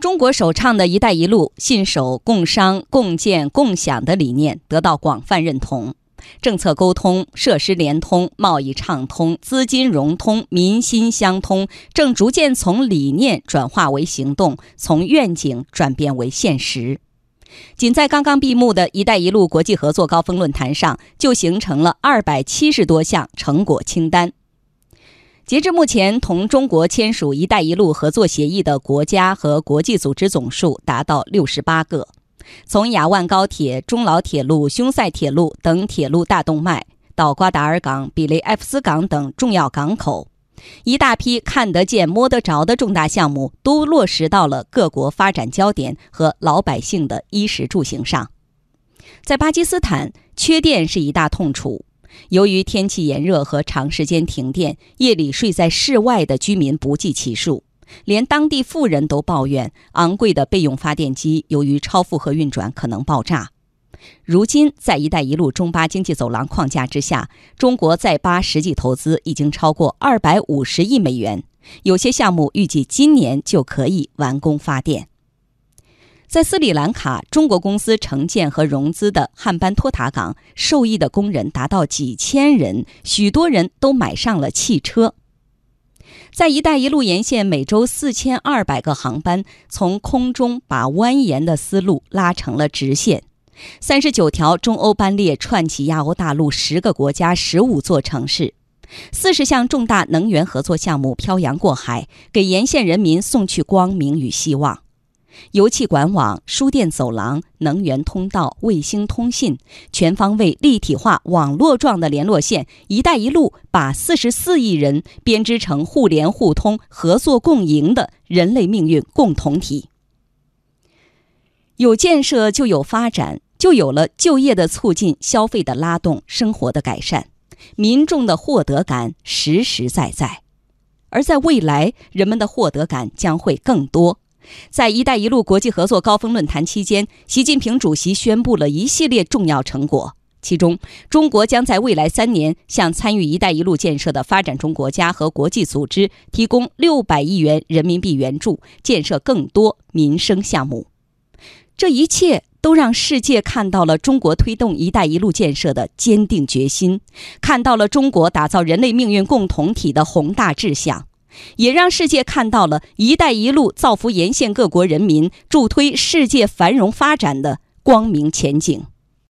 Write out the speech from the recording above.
中国首倡的一带一路，信守共商、共建、共享的理念得到广泛认同，政策沟通、设施联通、贸易畅通、资金融通、民心相通，正逐渐从理念转化为行动，从愿景转变为现实。仅在刚刚闭幕的一带一路国际合作高峰论坛上，就形成了二百七十多项成果清单。截至目前，同中国签署“一带一路”合作协议的国家和国际组织总数达到六十八个。从雅万高铁、中老铁路、匈塞铁路等铁路大动脉，到瓜达尔港、比雷埃夫斯港等重要港口，一大批看得见、摸得着的重大项目都落实到了各国发展焦点和老百姓的衣食住行上。在巴基斯坦，缺电是一大痛处。由于天气炎热和长时间停电，夜里睡在室外的居民不计其数，连当地富人都抱怨昂贵的备用发电机由于超负荷运转可能爆炸。如今，在“一带一路”中巴经济走廊框架之下，中国在巴实际投资已经超过二百五十亿美元，有些项目预计今年就可以完工发电。在斯里兰卡，中国公司承建和融资的汉班托塔港，受益的工人达到几千人，许多人都买上了汽车。在“一带一路”沿线，每周四千二百个航班从空中把蜿蜒的丝路拉成了直线，三十九条中欧班列串起亚欧大陆十个国家、十五座城市，四十项重大能源合作项目漂洋过海，给沿线人民送去光明与希望。油气管网、输电走廊、能源通道、卫星通信，全方位立体化、网络状的联络线，“一带一路”把四十四亿人编织成互联互通、合作共赢的人类命运共同体。有建设就有发展，就有了就业的促进、消费的拉动、生活的改善，民众的获得感实实在在。而在未来，人们的获得感将会更多。在“一带一路”国际合作高峰论坛期间，习近平主席宣布了一系列重要成果。其中，中国将在未来三年向参与“一带一路”建设的发展中国家和国际组织提供六百亿元人民币援助，建设更多民生项目。这一切都让世界看到了中国推动“一带一路”建设的坚定决心，看到了中国打造人类命运共同体的宏大志向。也让世界看到了“一带一路”造福沿线各国人民、助推世界繁荣发展的光明前景。